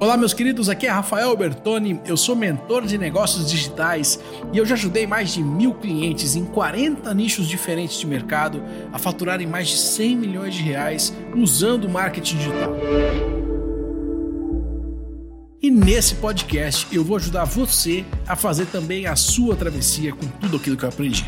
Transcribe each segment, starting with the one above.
Olá, meus queridos, aqui é Rafael Bertoni, eu sou mentor de negócios digitais e eu já ajudei mais de mil clientes em 40 nichos diferentes de mercado a faturarem mais de 100 milhões de reais usando marketing digital. E nesse podcast eu vou ajudar você a fazer também a sua travessia com tudo aquilo que eu aprendi.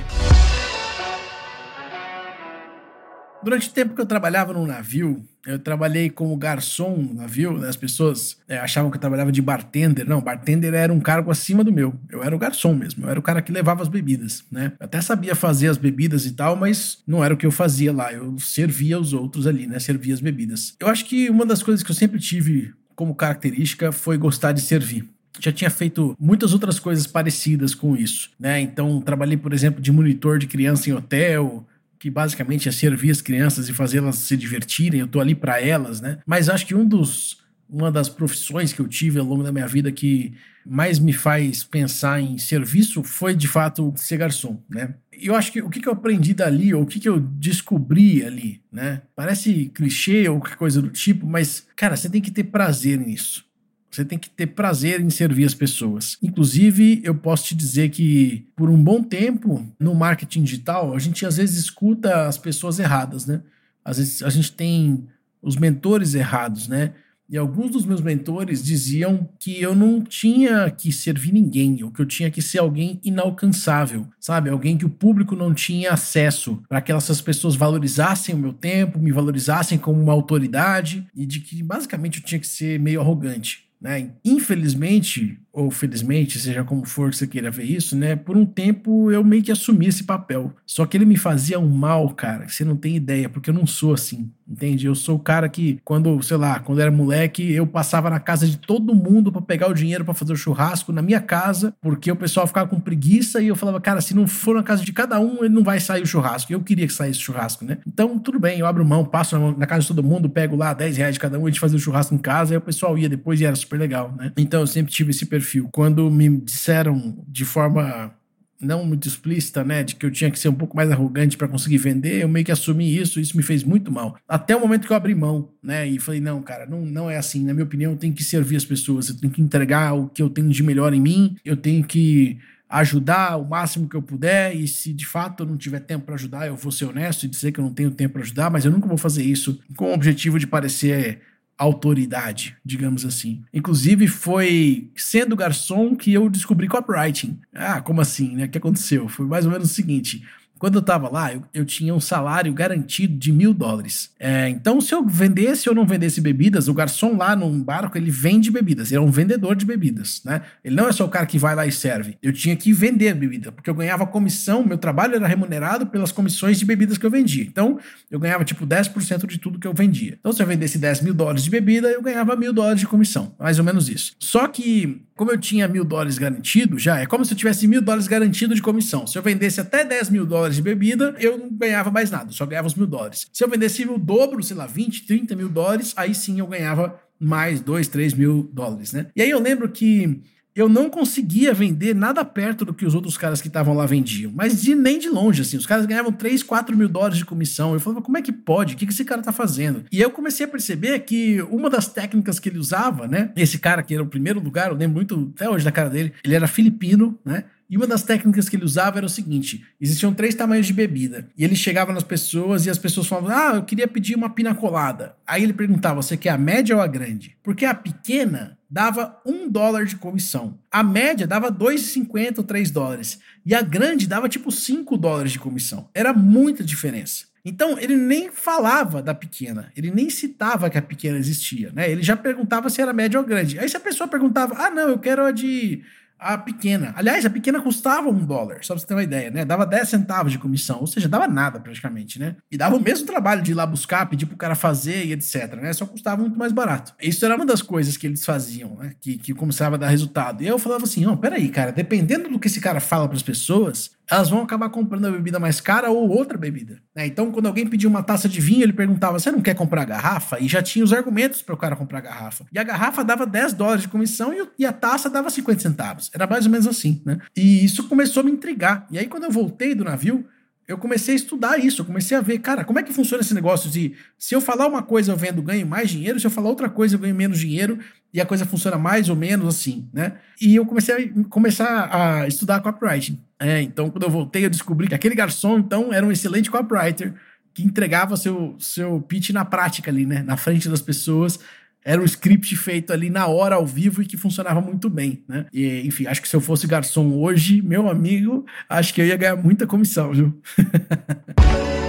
Durante o tempo que eu trabalhava no navio, eu trabalhei como garçom no navio, né? as pessoas é, achavam que eu trabalhava de bartender. Não, bartender era um cargo acima do meu. Eu era o garçom mesmo, eu era o cara que levava as bebidas, né? Eu até sabia fazer as bebidas e tal, mas não era o que eu fazia lá. Eu servia os outros ali, né? Servia as bebidas. Eu acho que uma das coisas que eu sempre tive como característica foi gostar de servir já tinha feito muitas outras coisas parecidas com isso, né? Então, trabalhei, por exemplo, de monitor de criança em hotel, que basicamente é servir as crianças e fazê-las se divertirem, eu tô ali para elas, né? Mas acho que um dos uma das profissões que eu tive ao longo da minha vida que mais me faz pensar em serviço foi de fato ser garçom, né? Eu acho que o que, eu aprendi dali, ou o que, eu descobri ali, né? Parece clichê ou coisa do tipo, mas, cara, você tem que ter prazer nisso. Você tem que ter prazer em servir as pessoas. Inclusive, eu posso te dizer que por um bom tempo no marketing digital, a gente às vezes escuta as pessoas erradas, né? Às vezes a gente tem os mentores errados, né? E alguns dos meus mentores diziam que eu não tinha que servir ninguém, ou que eu tinha que ser alguém inalcançável, sabe? Alguém que o público não tinha acesso, para que essas pessoas valorizassem o meu tempo, me valorizassem como uma autoridade, e de que basicamente eu tinha que ser meio arrogante. Né? Infelizmente, ou felizmente, seja como for que você queira ver isso, né? Por um tempo eu meio que assumi esse papel. Só que ele me fazia um mal, cara, que você não tem ideia, porque eu não sou assim. Entende? Eu sou o cara que, quando, sei lá, quando era moleque, eu passava na casa de todo mundo para pegar o dinheiro para fazer o churrasco na minha casa, porque o pessoal ficava com preguiça e eu falava, cara, se não for na casa de cada um, ele não vai sair o churrasco. Eu queria que saísse o churrasco, né? Então, tudo bem, eu abro mão, passo na casa de todo mundo, pego lá 10 reais de cada um, a gente fazia o churrasco em casa, aí o pessoal ia depois e era super legal, né? Então, eu sempre tive esse perfil. Quando me disseram de forma não muito explícita, né, de que eu tinha que ser um pouco mais arrogante para conseguir vender, eu meio que assumi isso, isso me fez muito mal. Até o momento que eu abri mão, né, e falei, não, cara, não, não é assim, na minha opinião, eu tenho que servir as pessoas, eu tenho que entregar o que eu tenho de melhor em mim, eu tenho que ajudar o máximo que eu puder e se de fato eu não tiver tempo para ajudar, eu vou ser honesto e dizer que eu não tenho tempo para ajudar, mas eu nunca vou fazer isso com o objetivo de parecer autoridade, digamos assim. Inclusive, foi sendo garçom que eu descobri copywriting. Ah, como assim, né? O que aconteceu? Foi mais ou menos o seguinte. Quando eu estava lá, eu, eu, tinha um salário garantido de mil dólares. É, então, se eu vendesse ou não vendesse bebidas, o garçom lá num barco, ele vende bebidas. Ele é um vendedor de bebidas, né? Ele não é só o cara que vai lá e serve. Eu tinha que vender bebida, porque eu ganhava comissão, meu trabalho era remunerado pelas comissões de bebidas que eu vendia. Então, eu ganhava tipo 10% de tudo que eu vendia. Então, se eu vendesse 10 mil dólares de bebida, eu ganhava mil dólares de comissão. Mais ou menos isso. Só que como eu tinha mil dólares garantido, já é como se eu tivesse mil dólares garantido de comissão. Se eu vendesse até 10 mil dólares de bebida, eu não ganhava mais nada, só ganhava os mil dólares. Se eu vendesse o dobro, sei lá, 20, 30 mil dólares, aí sim eu ganhava mais 2, 3 mil dólares, né? E aí eu lembro que eu não conseguia vender nada perto do que os outros caras que estavam lá vendiam. Mas de, nem de longe, assim. Os caras ganhavam 3, 4 mil dólares de comissão. Eu falava, como é que pode? O que, que esse cara tá fazendo? E eu comecei a perceber que uma das técnicas que ele usava, né? Esse cara que era o primeiro lugar, eu lembro muito até hoje da cara dele, ele era filipino, né? E uma das técnicas que ele usava era o seguinte: existiam três tamanhos de bebida. E ele chegava nas pessoas e as pessoas falavam: Ah, eu queria pedir uma pina colada. Aí ele perguntava: Você quer a média ou a grande? Porque a pequena dava um dólar de comissão. A média dava 2,50 ou 3 dólares. E a grande dava tipo 5 dólares de comissão. Era muita diferença. Então, ele nem falava da pequena, ele nem citava que a pequena existia, né? Ele já perguntava se era média ou grande. Aí se a pessoa perguntava, ah, não, eu quero a de a pequena. Aliás, a pequena custava um dólar, só pra você ter uma ideia, né? Dava 10 centavos de comissão, ou seja, dava nada praticamente, né? E dava o mesmo trabalho de ir lá buscar, pedir pro cara fazer e etc, né? Só custava muito mais barato. Isso era uma das coisas que eles faziam, né? Que, que começava a dar resultado. E eu falava assim, não, peraí, cara, dependendo do que esse cara fala para as pessoas, elas vão acabar comprando a bebida mais cara ou outra bebida. Né? Então, quando alguém pedia uma taça de vinho, ele perguntava: Você não quer comprar garrafa? E já tinha os argumentos para o cara comprar garrafa. E a garrafa dava 10 dólares de comissão e a taça dava 50 centavos. Era mais ou menos assim, né? E isso começou a me intrigar. E aí, quando eu voltei do navio, eu comecei a estudar isso, eu comecei a ver, cara, como é que funciona esse negócio de se eu falar uma coisa eu vendo ganho mais dinheiro, se eu falar outra coisa eu ganho menos dinheiro e a coisa funciona mais ou menos assim, né? E eu comecei a começar a estudar copywriting. É, então quando eu voltei eu descobri que aquele garçom então era um excelente copywriter que entregava seu seu pitch na prática ali, né, na frente das pessoas era um script feito ali na hora, ao vivo, e que funcionava muito bem, né? E, enfim, acho que se eu fosse garçom hoje, meu amigo, acho que eu ia ganhar muita comissão, viu?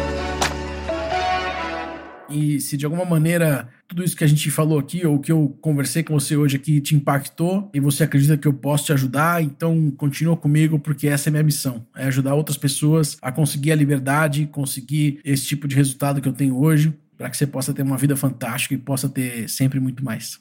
E se de alguma maneira tudo isso que a gente falou aqui, ou que eu conversei com você hoje aqui, te impactou e você acredita que eu posso te ajudar, então continua comigo, porque essa é minha missão: é ajudar outras pessoas a conseguir a liberdade, conseguir esse tipo de resultado que eu tenho hoje para que você possa ter uma vida fantástica e possa ter sempre muito mais.